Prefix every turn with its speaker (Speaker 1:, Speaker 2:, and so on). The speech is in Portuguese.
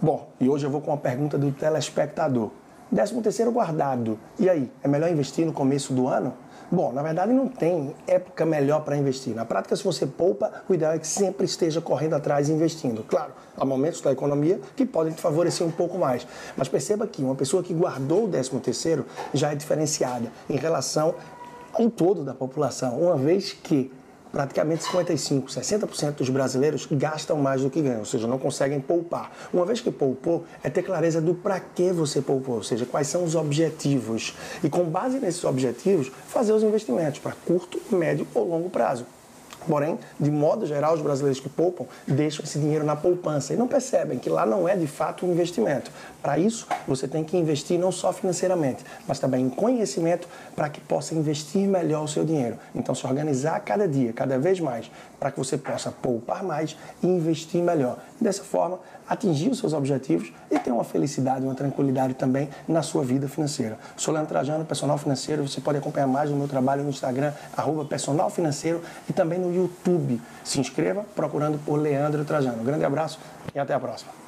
Speaker 1: Bom, e hoje eu vou com uma pergunta do telespectador. 13 terceiro guardado. E aí, é melhor investir no começo do ano? Bom, na verdade não tem época melhor para investir. Na prática, se você poupa, o ideal é que sempre esteja correndo atrás e investindo. Claro, há momentos da economia que podem te favorecer um pouco mais. Mas perceba que uma pessoa que guardou o 13 terceiro já é diferenciada em relação ao todo da população, uma vez que praticamente 55, 60% dos brasileiros gastam mais do que ganham, ou seja, não conseguem poupar. Uma vez que poupou, é ter clareza do para que você poupou, ou seja, quais são os objetivos. E com base nesses objetivos, fazer os investimentos para curto, médio ou longo prazo. Porém, de modo geral, os brasileiros que poupam deixam esse dinheiro na poupança e não percebem que lá não é de fato um investimento. Para isso, você tem que investir não só financeiramente, mas também em conhecimento para que possa investir melhor o seu dinheiro. Então, se organizar cada dia, cada vez mais, para que você possa poupar mais e investir melhor. Dessa forma, atingir os seus objetivos e ter uma felicidade, uma tranquilidade também na sua vida financeira. Sou Leandro Trajano, personal financeiro. Você pode acompanhar mais do meu trabalho no Instagram, arroba personal financeiro e também no YouTube. Se inscreva procurando por Leandro Trajano. Um grande abraço e até a próxima.